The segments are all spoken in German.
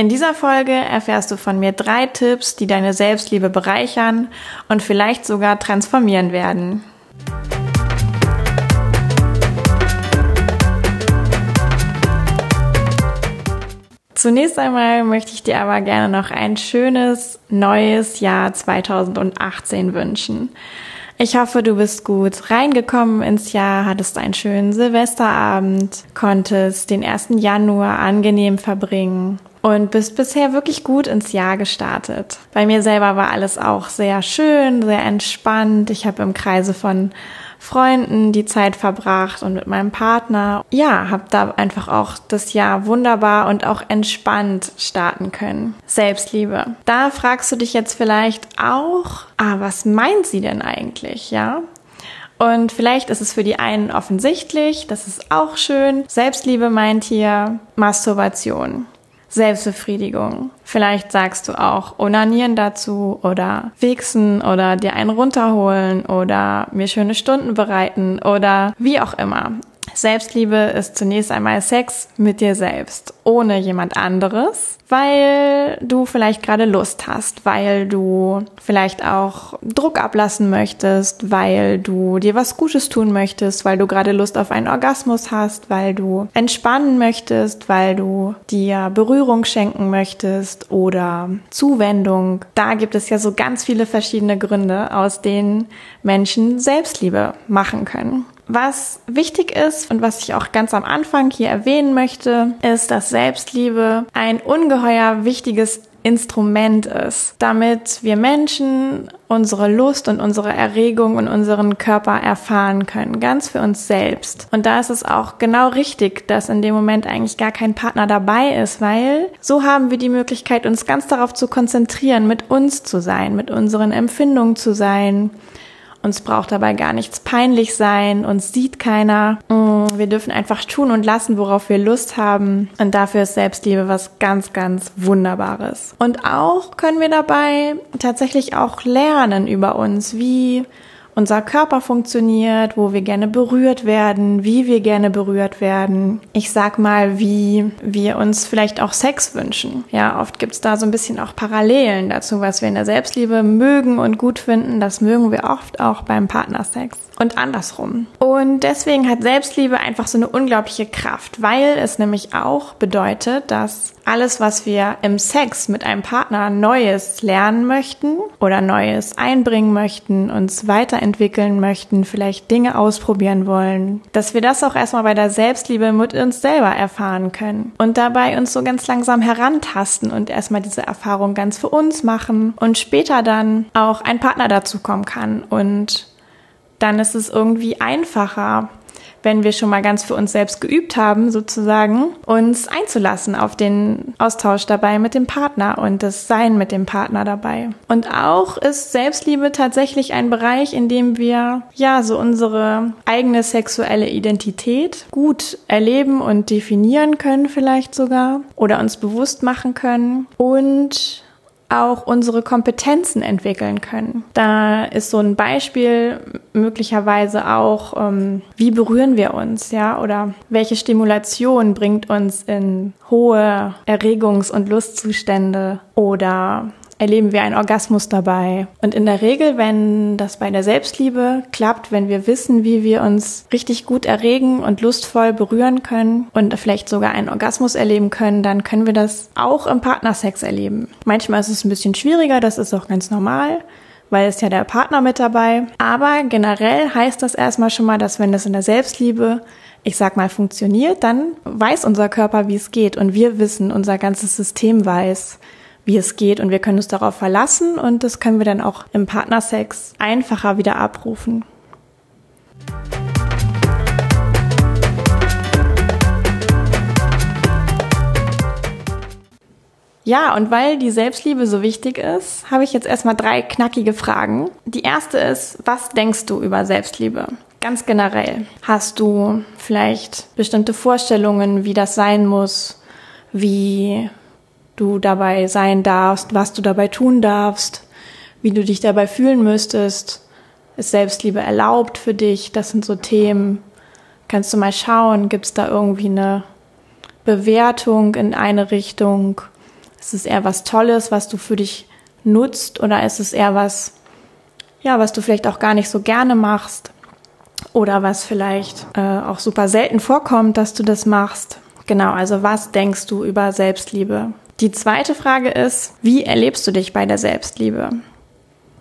In dieser Folge erfährst du von mir drei Tipps, die deine Selbstliebe bereichern und vielleicht sogar transformieren werden. Zunächst einmal möchte ich dir aber gerne noch ein schönes neues Jahr 2018 wünschen. Ich hoffe, du bist gut reingekommen ins Jahr, hattest einen schönen Silvesterabend, konntest den 1. Januar angenehm verbringen und bist bisher wirklich gut ins Jahr gestartet. Bei mir selber war alles auch sehr schön, sehr entspannt. Ich habe im Kreise von Freunden die Zeit verbracht und mit meinem Partner. Ja, habe da einfach auch das Jahr wunderbar und auch entspannt starten können. Selbstliebe. Da fragst du dich jetzt vielleicht auch, ah, was meint sie denn eigentlich, ja? Und vielleicht ist es für die einen offensichtlich, das ist auch schön. Selbstliebe meint hier Masturbation. Selbstbefriedigung. Vielleicht sagst du auch Onanieren dazu oder Wichsen oder dir einen runterholen oder mir schöne Stunden bereiten oder wie auch immer. Selbstliebe ist zunächst einmal Sex mit dir selbst, ohne jemand anderes, weil du vielleicht gerade Lust hast, weil du vielleicht auch Druck ablassen möchtest, weil du dir was Gutes tun möchtest, weil du gerade Lust auf einen Orgasmus hast, weil du entspannen möchtest, weil du dir Berührung schenken möchtest oder Zuwendung. Da gibt es ja so ganz viele verschiedene Gründe, aus denen Menschen Selbstliebe machen können. Was wichtig ist und was ich auch ganz am Anfang hier erwähnen möchte, ist, dass Selbstliebe ein ungeheuer wichtiges Instrument ist, damit wir Menschen unsere Lust und unsere Erregung und unseren Körper erfahren können, ganz für uns selbst. Und da ist es auch genau richtig, dass in dem Moment eigentlich gar kein Partner dabei ist, weil so haben wir die Möglichkeit, uns ganz darauf zu konzentrieren, mit uns zu sein, mit unseren Empfindungen zu sein, uns braucht dabei gar nichts peinlich sein, uns sieht keiner. Mm, wir dürfen einfach tun und lassen, worauf wir Lust haben. Und dafür ist Selbstliebe was ganz, ganz Wunderbares. Und auch können wir dabei tatsächlich auch lernen über uns, wie unser Körper funktioniert, wo wir gerne berührt werden, wie wir gerne berührt werden. Ich sag mal, wie wir uns vielleicht auch Sex wünschen. Ja, oft gibt's da so ein bisschen auch Parallelen dazu, was wir in der Selbstliebe mögen und gut finden. Das mögen wir oft auch beim Partnersex und andersrum. Und deswegen hat Selbstliebe einfach so eine unglaubliche Kraft, weil es nämlich auch bedeutet, dass alles, was wir im Sex mit einem Partner Neues lernen möchten oder Neues einbringen möchten, uns weiterentwickeln möchten, vielleicht Dinge ausprobieren wollen, dass wir das auch erstmal bei der Selbstliebe mit uns selber erfahren können und dabei uns so ganz langsam herantasten und erstmal diese Erfahrung ganz für uns machen und später dann auch ein Partner dazu kommen kann und dann ist es irgendwie einfacher, wenn wir schon mal ganz für uns selbst geübt haben, sozusagen, uns einzulassen auf den Austausch dabei mit dem Partner und das Sein mit dem Partner dabei. Und auch ist Selbstliebe tatsächlich ein Bereich, in dem wir ja so unsere eigene sexuelle Identität gut erleben und definieren können vielleicht sogar oder uns bewusst machen können und auch unsere Kompetenzen entwickeln können. Da ist so ein Beispiel möglicherweise auch, ähm, wie berühren wir uns, ja, oder welche Stimulation bringt uns in hohe Erregungs- und Lustzustände oder erleben wir einen Orgasmus dabei. Und in der Regel, wenn das bei der Selbstliebe klappt, wenn wir wissen, wie wir uns richtig gut erregen und lustvoll berühren können und vielleicht sogar einen Orgasmus erleben können, dann können wir das auch im Partnersex erleben. Manchmal ist es ein bisschen schwieriger, das ist auch ganz normal weil es ja der Partner mit dabei. Aber generell heißt das erstmal schon mal, dass wenn das in der Selbstliebe, ich sag mal, funktioniert, dann weiß unser Körper, wie es geht und wir wissen, unser ganzes System weiß, wie es geht und wir können uns darauf verlassen und das können wir dann auch im Partnersex einfacher wieder abrufen. Ja, und weil die Selbstliebe so wichtig ist, habe ich jetzt erstmal drei knackige Fragen. Die erste ist, was denkst du über Selbstliebe? Ganz generell. Hast du vielleicht bestimmte Vorstellungen, wie das sein muss, wie du dabei sein darfst, was du dabei tun darfst, wie du dich dabei fühlen müsstest? Ist Selbstliebe erlaubt für dich? Das sind so Themen. Kannst du mal schauen, gibt es da irgendwie eine Bewertung in eine Richtung? Ist es eher was Tolles, was du für dich nutzt oder ist es eher was, ja, was du vielleicht auch gar nicht so gerne machst oder was vielleicht äh, auch super selten vorkommt, dass du das machst? Genau, also was denkst du über Selbstliebe? Die zweite Frage ist, wie erlebst du dich bei der Selbstliebe?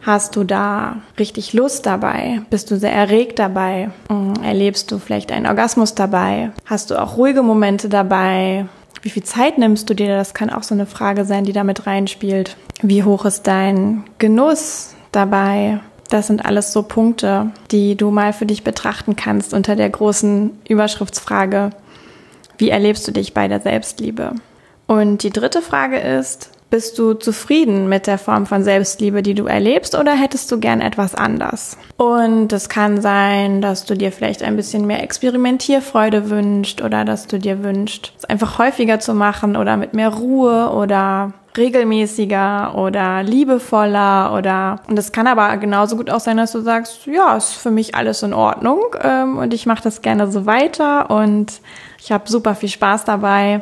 Hast du da richtig Lust dabei? Bist du sehr erregt dabei? Mm, erlebst du vielleicht einen Orgasmus dabei? Hast du auch ruhige Momente dabei? Wie viel Zeit nimmst du dir? Das kann auch so eine Frage sein, die damit reinspielt. Wie hoch ist dein Genuss dabei? Das sind alles so Punkte, die du mal für dich betrachten kannst unter der großen Überschriftsfrage, wie erlebst du dich bei der Selbstliebe? Und die dritte Frage ist, bist du zufrieden mit der Form von Selbstliebe, die du erlebst, oder hättest du gern etwas anders? Und es kann sein, dass du dir vielleicht ein bisschen mehr Experimentierfreude wünscht oder dass du dir wünscht, es einfach häufiger zu machen oder mit mehr Ruhe oder regelmäßiger oder liebevoller oder und es kann aber genauso gut auch sein, dass du sagst, ja, ist für mich alles in Ordnung ähm, und ich mache das gerne so weiter und ich habe super viel Spaß dabei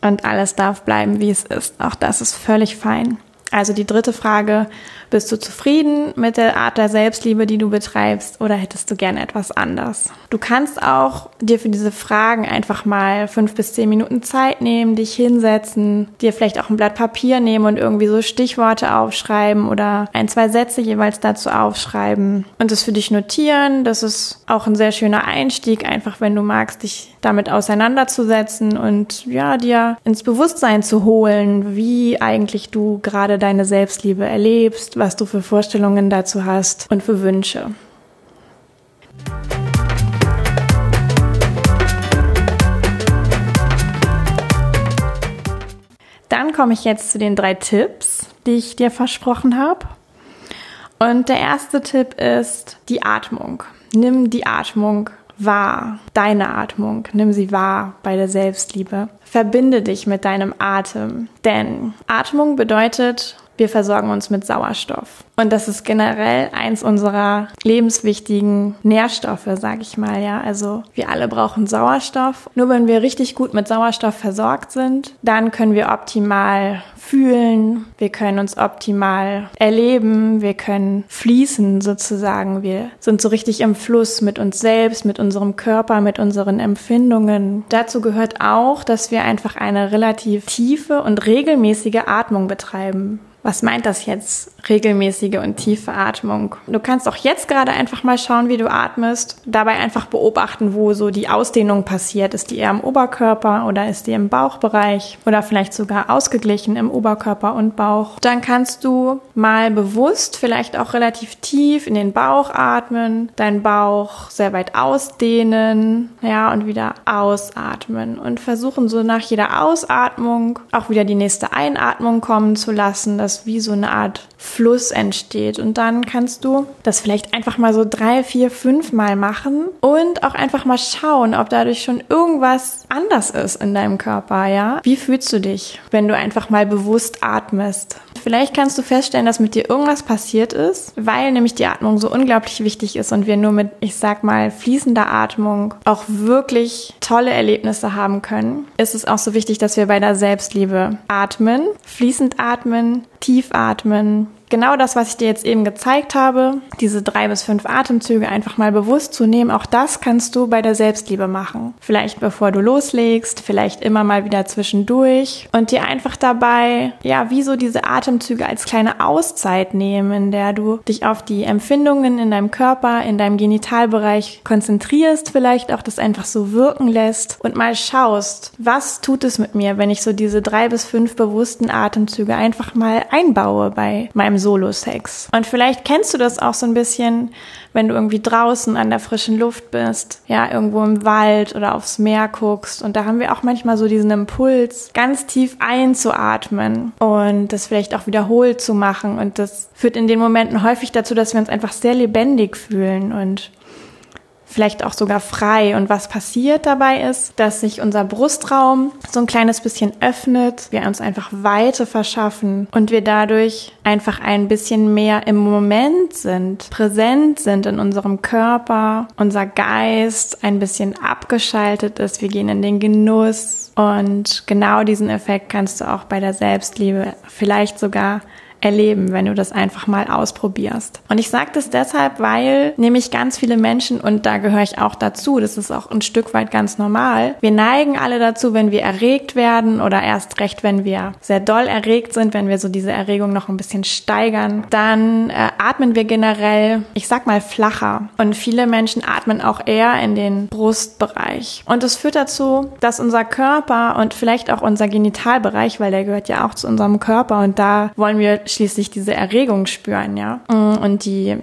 und alles darf bleiben, wie es ist. Auch das ist völlig fein. Also die dritte Frage, bist du zufrieden mit der Art der Selbstliebe, die du betreibst oder hättest du gerne etwas anders? Du kannst auch dir für diese Fragen einfach mal fünf bis zehn Minuten Zeit nehmen, dich hinsetzen, dir vielleicht auch ein Blatt Papier nehmen und irgendwie so Stichworte aufschreiben oder ein, zwei Sätze jeweils dazu aufschreiben und es für dich notieren. Das ist auch ein sehr schöner Einstieg, einfach wenn du magst, dich damit auseinanderzusetzen und ja, dir ins Bewusstsein zu holen, wie eigentlich du gerade deine Selbstliebe erlebst, was du für Vorstellungen dazu hast und für Wünsche. Dann komme ich jetzt zu den drei Tipps, die ich dir versprochen habe. Und der erste Tipp ist die Atmung. Nimm die Atmung wahr, deine Atmung, nimm sie wahr bei der Selbstliebe. Verbinde dich mit deinem Atem, denn Atmung bedeutet wir versorgen uns mit Sauerstoff. Und das ist generell eins unserer lebenswichtigen Nährstoffe, sag ich mal, ja. Also wir alle brauchen Sauerstoff. Nur wenn wir richtig gut mit Sauerstoff versorgt sind, dann können wir optimal fühlen, wir können uns optimal erleben, wir können fließen sozusagen. Wir sind so richtig im Fluss mit uns selbst, mit unserem Körper, mit unseren Empfindungen. Dazu gehört auch, dass wir einfach eine relativ tiefe und regelmäßige Atmung betreiben. Was meint das jetzt? Regelmäßige und tiefe Atmung. Du kannst auch jetzt gerade einfach mal schauen, wie du atmest. Dabei einfach beobachten, wo so die Ausdehnung passiert. Ist die eher im Oberkörper oder ist die im Bauchbereich oder vielleicht sogar ausgeglichen im Oberkörper und Bauch. Dann kannst du mal bewusst, vielleicht auch relativ tief in den Bauch atmen, deinen Bauch sehr weit ausdehnen, ja, und wieder ausatmen und versuchen so nach jeder Ausatmung auch wieder die nächste Einatmung kommen zu lassen, dass wie so eine Art Fluss entsteht. Und dann kannst du das vielleicht einfach mal so drei, vier, fünf Mal machen und auch einfach mal schauen, ob dadurch schon irgendwas anders ist in deinem Körper, ja? Wie fühlst du dich, wenn du einfach mal bewusst atmest? Vielleicht kannst du feststellen, dass mit dir irgendwas passiert ist, weil nämlich die Atmung so unglaublich wichtig ist und wir nur mit, ich sag mal, fließender Atmung auch wirklich tolle Erlebnisse haben können. Ist es auch so wichtig, dass wir bei der Selbstliebe atmen, fließend atmen, tief atmen, genau das, was ich dir jetzt eben gezeigt habe, diese drei bis fünf Atemzüge einfach mal bewusst zu nehmen, auch das kannst du bei der Selbstliebe machen. Vielleicht bevor du loslegst, vielleicht immer mal wieder zwischendurch und dir einfach dabei, ja, wie so diese Atemzüge als kleine Auszeit nehmen, in der du dich auf die Empfindungen in deinem Körper, in deinem Genitalbereich konzentrierst, vielleicht auch das einfach so wirken lässt und mal schaust, was tut es mit mir, wenn ich so diese drei bis fünf bewussten Atemzüge einfach mal einbaue bei meinem beim Solo-Sex. Und vielleicht kennst du das auch so ein bisschen, wenn du irgendwie draußen an der frischen Luft bist, ja, irgendwo im Wald oder aufs Meer guckst. Und da haben wir auch manchmal so diesen Impuls, ganz tief einzuatmen und das vielleicht auch wiederholt zu machen. Und das führt in den Momenten häufig dazu, dass wir uns einfach sehr lebendig fühlen und vielleicht auch sogar frei. Und was passiert dabei ist, dass sich unser Brustraum so ein kleines bisschen öffnet, wir uns einfach Weite verschaffen und wir dadurch einfach ein bisschen mehr im Moment sind, präsent sind in unserem Körper, unser Geist ein bisschen abgeschaltet ist, wir gehen in den Genuss und genau diesen Effekt kannst du auch bei der Selbstliebe vielleicht sogar erleben, wenn du das einfach mal ausprobierst. Und ich sage das deshalb, weil nämlich ganz viele Menschen, und da gehöre ich auch dazu, das ist auch ein Stück weit ganz normal, wir neigen alle dazu, wenn wir erregt werden oder erst recht, wenn wir sehr doll erregt sind, wenn wir so diese Erregung noch ein bisschen steigern, dann äh, atmen wir generell, ich sag mal, flacher. Und viele Menschen atmen auch eher in den Brustbereich. Und es führt dazu, dass unser Körper und vielleicht auch unser Genitalbereich, weil der gehört ja auch zu unserem Körper und da wollen wir schließlich diese Erregung spüren, ja. Und die,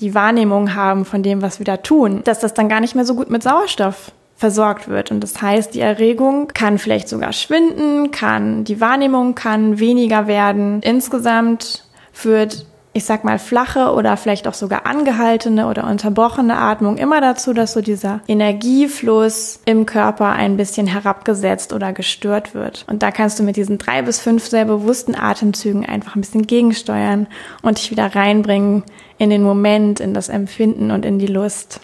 die Wahrnehmung haben von dem, was wir da tun, dass das dann gar nicht mehr so gut mit Sauerstoff versorgt wird. Und das heißt, die Erregung kann vielleicht sogar schwinden, kann, die Wahrnehmung kann weniger werden. Insgesamt führt ich sag mal, flache oder vielleicht auch sogar angehaltene oder unterbrochene Atmung immer dazu, dass so dieser Energiefluss im Körper ein bisschen herabgesetzt oder gestört wird. Und da kannst du mit diesen drei bis fünf sehr bewussten Atemzügen einfach ein bisschen gegensteuern und dich wieder reinbringen in den Moment, in das Empfinden und in die Lust.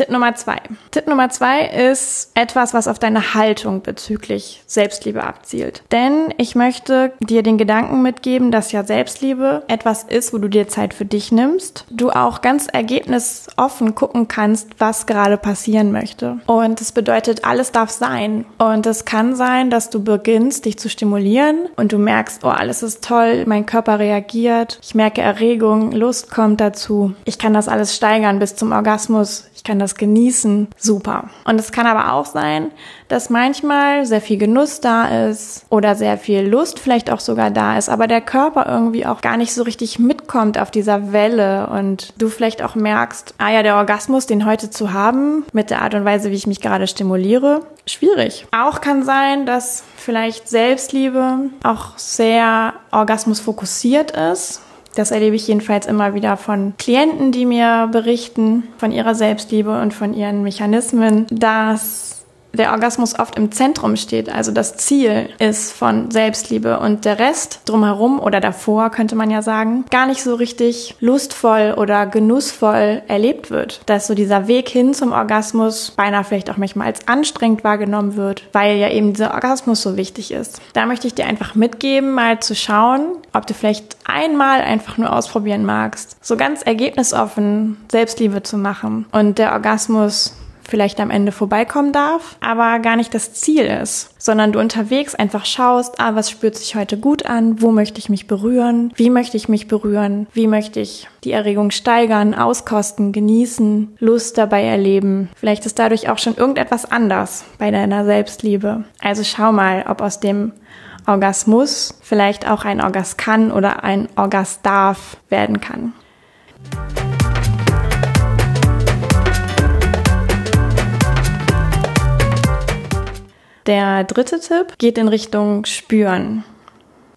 Tipp Nummer zwei. Tipp Nummer zwei ist etwas, was auf deine Haltung bezüglich Selbstliebe abzielt. Denn ich möchte dir den Gedanken mitgeben, dass ja Selbstliebe etwas ist, wo du dir Zeit für dich nimmst. Du auch ganz ergebnisoffen gucken kannst, was gerade passieren möchte. Und das bedeutet, alles darf sein. Und es kann sein, dass du beginnst, dich zu stimulieren und du merkst, oh, alles ist toll, mein Körper reagiert, ich merke Erregung, Lust kommt dazu. Ich kann das alles steigern bis zum Orgasmus. Ich kann das genießen, super. Und es kann aber auch sein, dass manchmal sehr viel Genuss da ist oder sehr viel Lust vielleicht auch sogar da ist, aber der Körper irgendwie auch gar nicht so richtig mitkommt auf dieser Welle und du vielleicht auch merkst, ah ja, der Orgasmus, den heute zu haben, mit der Art und Weise, wie ich mich gerade stimuliere, schwierig. Auch kann sein, dass vielleicht Selbstliebe auch sehr orgasmusfokussiert ist das erlebe ich jedenfalls immer wieder von Klienten, die mir berichten von ihrer Selbstliebe und von ihren Mechanismen, dass der Orgasmus oft im Zentrum steht. Also das Ziel ist von Selbstliebe und der Rest drumherum oder davor könnte man ja sagen, gar nicht so richtig lustvoll oder genussvoll erlebt wird. Dass so dieser Weg hin zum Orgasmus beinahe vielleicht auch manchmal als anstrengend wahrgenommen wird, weil ja eben dieser Orgasmus so wichtig ist. Da möchte ich dir einfach mitgeben, mal zu schauen, ob du vielleicht einmal einfach nur ausprobieren magst, so ganz ergebnisoffen Selbstliebe zu machen und der Orgasmus vielleicht am Ende vorbeikommen darf, aber gar nicht das Ziel ist, sondern du unterwegs einfach schaust, ah, was spürt sich heute gut an, wo möchte ich mich berühren, wie möchte ich mich berühren, wie möchte ich die Erregung steigern, auskosten, genießen, Lust dabei erleben. Vielleicht ist dadurch auch schon irgendetwas anders bei deiner Selbstliebe. Also schau mal, ob aus dem Orgasmus vielleicht auch ein Orgas kann oder ein Orgas darf werden kann. Der dritte Tipp geht in Richtung Spüren.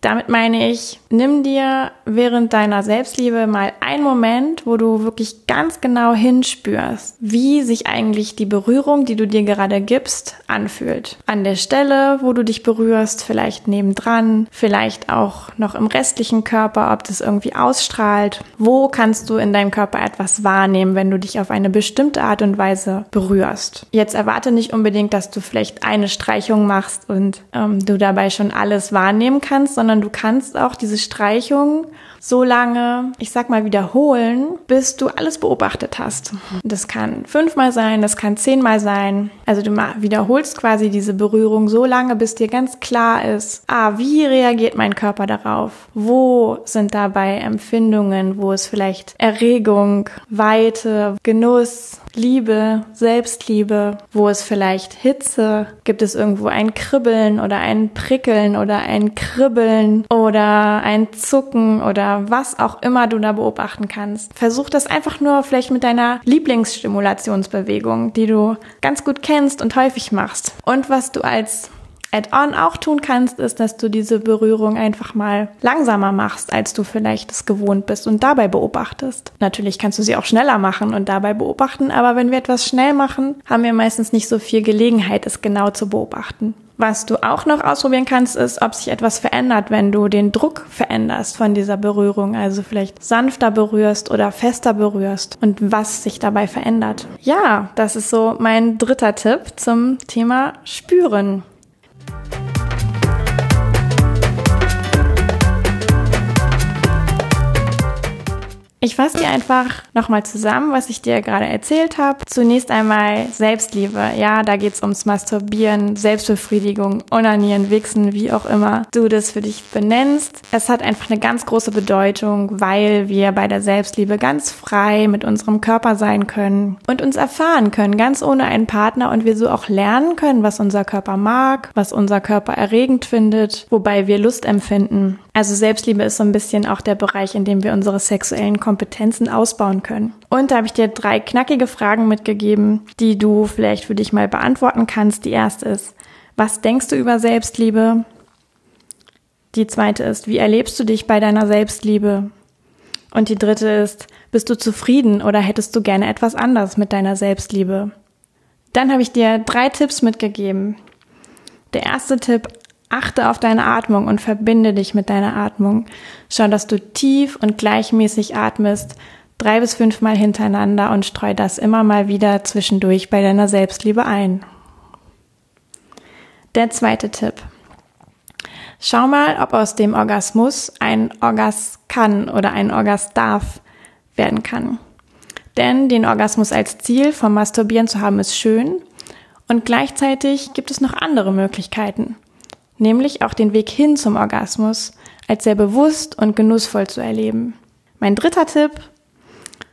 Damit meine ich, nimm dir während deiner Selbstliebe mal einen Moment, wo du wirklich ganz genau hinspürst, wie sich eigentlich die Berührung, die du dir gerade gibst, anfühlt. An der Stelle, wo du dich berührst, vielleicht nebendran, vielleicht auch noch im restlichen Körper, ob das irgendwie ausstrahlt. Wo kannst du in deinem Körper etwas wahrnehmen, wenn du dich auf eine bestimmte Art und Weise berührst? Jetzt erwarte nicht unbedingt, dass du vielleicht eine Streichung machst und ähm, du dabei schon alles wahrnehmen kannst, sondern sondern du kannst auch diese Streichung so lange, ich sag mal, wiederholen, bis du alles beobachtet hast. Das kann fünfmal sein, das kann zehnmal sein. Also du wiederholst quasi diese Berührung so lange, bis dir ganz klar ist, ah, wie reagiert mein Körper darauf? Wo sind dabei Empfindungen, wo es vielleicht Erregung, Weite, Genuss, Liebe, Selbstliebe, wo es vielleicht Hitze, gibt es irgendwo ein Kribbeln oder ein Prickeln oder ein Kribbeln oder ein Zucken was auch immer du da beobachten kannst. Versuch das einfach nur vielleicht mit deiner Lieblingsstimulationsbewegung, die du ganz gut kennst und häufig machst. Und was du als Add-on auch tun kannst, ist, dass du diese Berührung einfach mal langsamer machst, als du vielleicht es gewohnt bist und dabei beobachtest. Natürlich kannst du sie auch schneller machen und dabei beobachten, aber wenn wir etwas schnell machen, haben wir meistens nicht so viel Gelegenheit, es genau zu beobachten. Was du auch noch ausprobieren kannst, ist, ob sich etwas verändert, wenn du den Druck veränderst von dieser Berührung. Also vielleicht sanfter berührst oder fester berührst und was sich dabei verändert. Ja, das ist so mein dritter Tipp zum Thema Spüren. Ich fasse dir einfach nochmal zusammen, was ich dir gerade erzählt habe. Zunächst einmal Selbstliebe. Ja, da geht's ums Masturbieren, Selbstbefriedigung, Onanieren, Wichsen, wie auch immer du das für dich benennst. Es hat einfach eine ganz große Bedeutung, weil wir bei der Selbstliebe ganz frei mit unserem Körper sein können und uns erfahren können, ganz ohne einen Partner und wir so auch lernen können, was unser Körper mag, was unser Körper erregend findet, wobei wir Lust empfinden. Also Selbstliebe ist so ein bisschen auch der Bereich, in dem wir unsere sexuellen Kompetenzen ausbauen können. Und da habe ich dir drei knackige Fragen mitgegeben, die du vielleicht für dich mal beantworten kannst. Die erste ist, was denkst du über Selbstliebe? Die zweite ist, wie erlebst du dich bei deiner Selbstliebe? Und die dritte ist, bist du zufrieden oder hättest du gerne etwas anders mit deiner Selbstliebe? Dann habe ich dir drei Tipps mitgegeben. Der erste Tipp, Achte auf deine Atmung und verbinde dich mit deiner Atmung. Schau, dass du tief und gleichmäßig atmest, drei bis fünfmal hintereinander und streu das immer mal wieder zwischendurch bei deiner Selbstliebe ein. Der zweite Tipp. Schau mal, ob aus dem Orgasmus ein Orgas kann oder ein Orgas darf werden kann. Denn den Orgasmus als Ziel vom Masturbieren zu haben ist schön und gleichzeitig gibt es noch andere Möglichkeiten nämlich auch den Weg hin zum Orgasmus als sehr bewusst und genussvoll zu erleben. Mein dritter Tipp,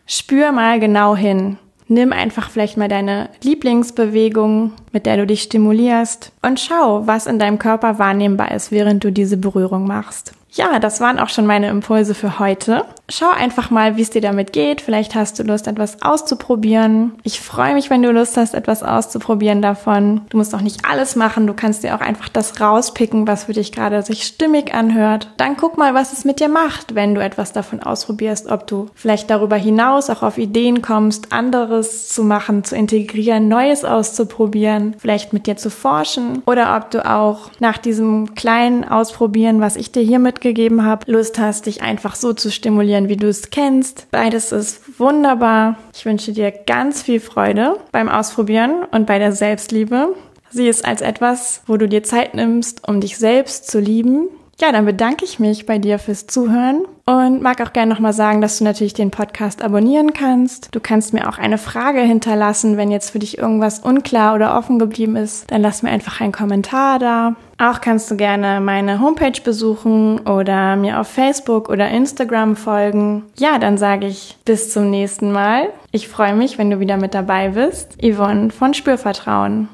spür mal genau hin. Nimm einfach vielleicht mal deine Lieblingsbewegung, mit der du dich stimulierst und schau, was in deinem Körper wahrnehmbar ist, während du diese Berührung machst. Ja, das waren auch schon meine Impulse für heute. Schau einfach mal, wie es dir damit geht. Vielleicht hast du Lust, etwas auszuprobieren. Ich freue mich, wenn du Lust hast, etwas auszuprobieren davon. Du musst auch nicht alles machen. Du kannst dir auch einfach das rauspicken, was für dich gerade sich stimmig anhört. Dann guck mal, was es mit dir macht, wenn du etwas davon ausprobierst. Ob du vielleicht darüber hinaus auch auf Ideen kommst, anderes zu machen, zu integrieren, Neues auszuprobieren, vielleicht mit dir zu forschen. Oder ob du auch nach diesem kleinen Ausprobieren, was ich dir hiermit mitgegeben habe, Lust hast, dich einfach so zu stimulieren, wie du es kennst. Beides ist wunderbar. Ich wünsche dir ganz viel Freude beim Ausprobieren und bei der Selbstliebe. Sieh es als etwas, wo du dir Zeit nimmst, um dich selbst zu lieben. Ja, dann bedanke ich mich bei dir fürs Zuhören und mag auch gerne nochmal sagen, dass du natürlich den Podcast abonnieren kannst. Du kannst mir auch eine Frage hinterlassen, wenn jetzt für dich irgendwas unklar oder offen geblieben ist. Dann lass mir einfach einen Kommentar da. Auch kannst du gerne meine Homepage besuchen oder mir auf Facebook oder Instagram folgen. Ja, dann sage ich bis zum nächsten Mal. Ich freue mich, wenn du wieder mit dabei bist. Yvonne von Spürvertrauen.